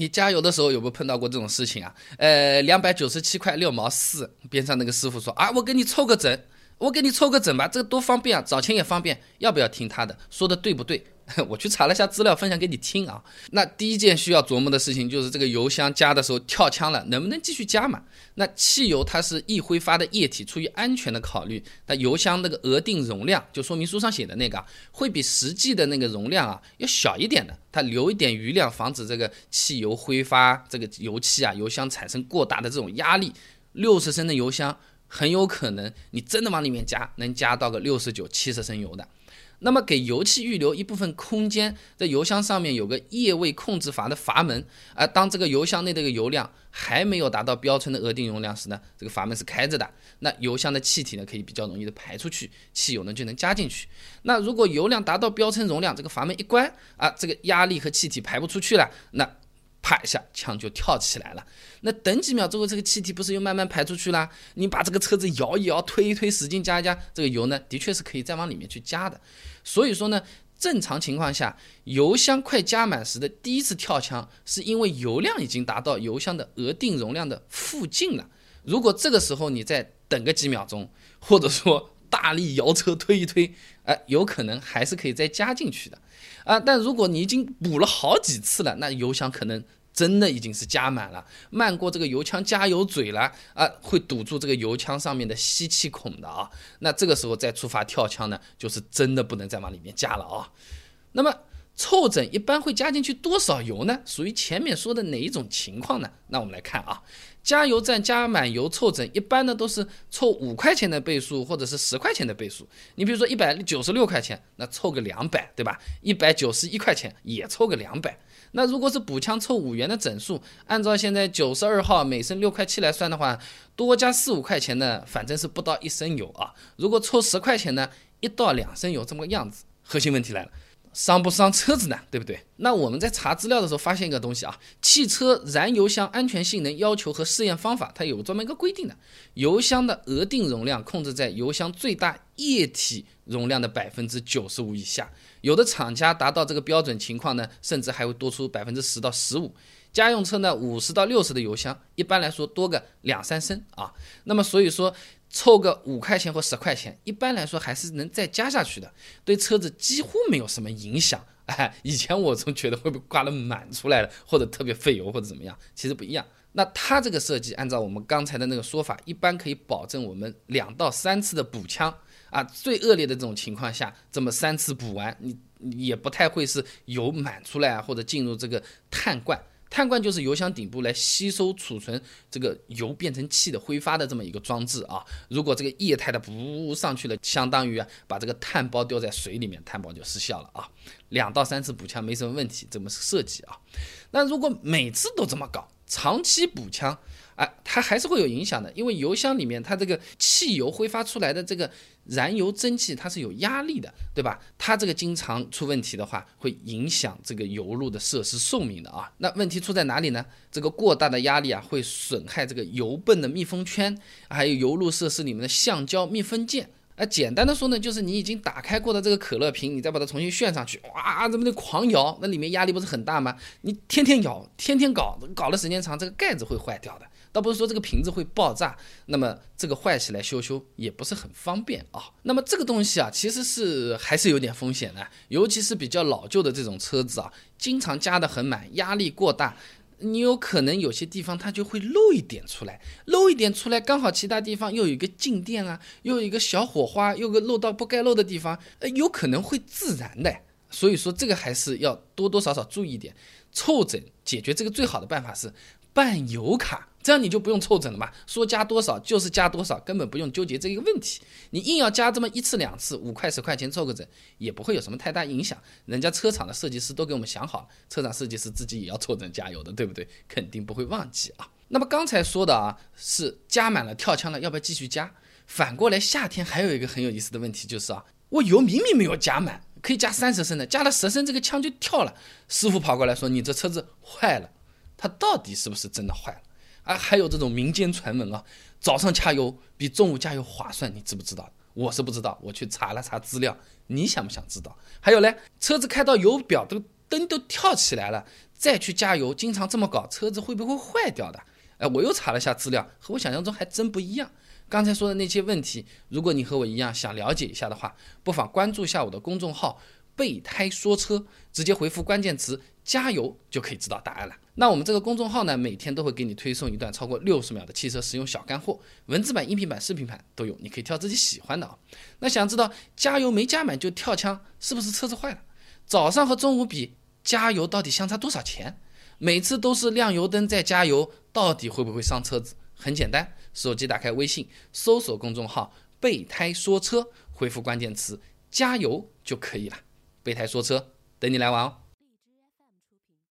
你加油的时候有没有碰到过这种事情啊？呃，两百九十七块六毛四，边上那个师傅说啊，我给你凑个整，我给你凑个整吧，这个多方便啊，找钱也方便，要不要听他的？说的对不对？我去查了一下资料，分享给你听啊。那第一件需要琢磨的事情就是这个油箱加的时候跳枪了，能不能继续加嘛？那汽油它是易挥发的液体，出于安全的考虑，那油箱那个额定容量，就说明书上写的那个，啊会比实际的那个容量啊要小一点的，它留一点余量，防止这个汽油挥发，这个油气啊油箱产生过大的这种压力。六十升的油箱很有可能你真的往里面加，能加到个六十九、七十升油的。那么给油气预留一部分空间，在油箱上面有个液位控制阀的阀门，而当这个油箱内的个油量还没有达到标称的额定容量时呢，这个阀门是开着的，那油箱的气体呢可以比较容易的排出去，汽油呢就能加进去。那如果油量达到标称容量，这个阀门一关啊，这个压力和气体排不出去了，那。啪一下，枪就跳起来了。那等几秒之后，这个气体不是又慢慢排出去了？你把这个车子摇一摇，推一推，使劲加一加，这个油呢，的确是可以再往里面去加的。所以说呢，正常情况下，油箱快加满时的第一次跳枪，是因为油量已经达到油箱的额定容量的附近了。如果这个时候你再等个几秒钟，或者说大力摇车推一推，哎，有可能还是可以再加进去的。啊，但如果你已经补了好几次了，那油箱可能真的已经是加满了，漫过这个油枪加油嘴了啊，会堵住这个油枪上面的吸气孔的啊。那这个时候再触发跳枪呢，就是真的不能再往里面加了啊。那么凑整一般会加进去多少油呢？属于前面说的哪一种情况呢？那我们来看啊。加油站加满油凑整，一般呢都是凑五块钱的倍数，或者是十块钱的倍数。你比如说一百九十六块钱，那凑个两百，对吧？一百九十一块钱也凑个两百。那如果是补枪凑五元的整数，按照现在九十二号每升六块七来算的话，多加四五块钱呢，反正是不到一升油啊。如果凑十块钱呢，一到两升油这么个样子。核心问题来了。伤不伤车子呢？对不对？那我们在查资料的时候发现一个东西啊，汽车燃油箱安全性能要求和试验方法，它有专门一个规定的，油箱的额定容量控制在油箱最大液体容量的百分之九十五以下，有的厂家达到这个标准情况呢，甚至还会多出百分之十到十五。家用车呢，五十到六十的油箱，一般来说多个两三升啊。那么所以说。凑个五块钱或十块钱，一般来说还是能再加下去的，对车子几乎没有什么影响。哎，以前我总觉得会被刮得满出来了，或者特别费油或者怎么样，其实不一样。那它这个设计，按照我们刚才的那个说法，一般可以保证我们两到三次的补枪啊，最恶劣的这种情况下，这么三次补完，你也不太会是油满出来啊，或者进入这个碳罐。碳罐就是油箱顶部来吸收储存这个油变成气的挥发的这么一个装置啊。如果这个液态的不上去了，相当于啊把这个碳包丢在水里面，碳包就失效了啊。两到三次补枪没什么问题，这么设计啊。那如果每次都这么搞，长期补枪。啊，它还是会有影响的，因为油箱里面它这个汽油挥发出来的这个燃油蒸汽，它是有压力的，对吧？它这个经常出问题的话，会影响这个油路的设施寿命的啊。那问题出在哪里呢？这个过大的压力啊，会损害这个油泵的密封圈，还有油路设施里面的橡胶密封件。啊，简单的说呢，就是你已经打开过的这个可乐瓶，你再把它重新旋上去，哇，这么的狂摇，那里面压力不是很大吗？你天天摇，天天搞，搞的时间长，这个盖子会坏掉的。倒不是说这个瓶子会爆炸，那么这个坏起来修修也不是很方便啊。那么这个东西啊，其实是还是有点风险的，尤其是比较老旧的这种车子啊，经常加的很满，压力过大，你有可能有些地方它就会漏一点出来，漏一点出来，刚好其他地方又有一个静电啊，又有一个小火花，又个漏到不该漏的地方，呃，有可能会自燃的。所以说这个还是要多多少少注意一点，凑整解决这个最好的办法是办油卡。这样你就不用凑整了嘛，说加多少就是加多少，根本不用纠结这一个问题。你硬要加这么一次两次，五块十块钱凑个整，也不会有什么太大影响。人家车厂的设计师都给我们想好了，车厂设计师自己也要凑整加油的，对不对？肯定不会忘记啊。那么刚才说的啊，是加满了跳枪了，要不要继续加？反过来，夏天还有一个很有意思的问题就是啊，我油明明没有加满，可以加三十升的，加了十升，这个枪就跳了。师傅跑过来说：“你这车子坏了。”它到底是不是真的坏了？啊，还有这种民间传闻啊，早上加油比中午加油划算，你知不知道？我是不知道，我去查了查资料，你想不想知道？还有嘞，车子开到油表，这个灯都跳起来了，再去加油，经常这么搞，车子会不会坏掉的？哎，我又查了下资料，和我想象中还真不一样。刚才说的那些问题，如果你和我一样想了解一下的话，不妨关注一下我的公众号“备胎说车”，直接回复关键词“加油”就可以知道答案了。那我们这个公众号呢，每天都会给你推送一段超过六十秒的汽车实用小干货，文字版、音频版、视频版都有，你可以挑自己喜欢的啊。那想知道加油没加满就跳枪，是不是车子坏了？早上和中午比，加油到底相差多少钱？每次都是亮油灯再加油，到底会不会伤车子？很简单，手机打开微信，搜索公众号“备胎说车”，回复关键词“加油”就可以了。备胎说车，等你来玩哦。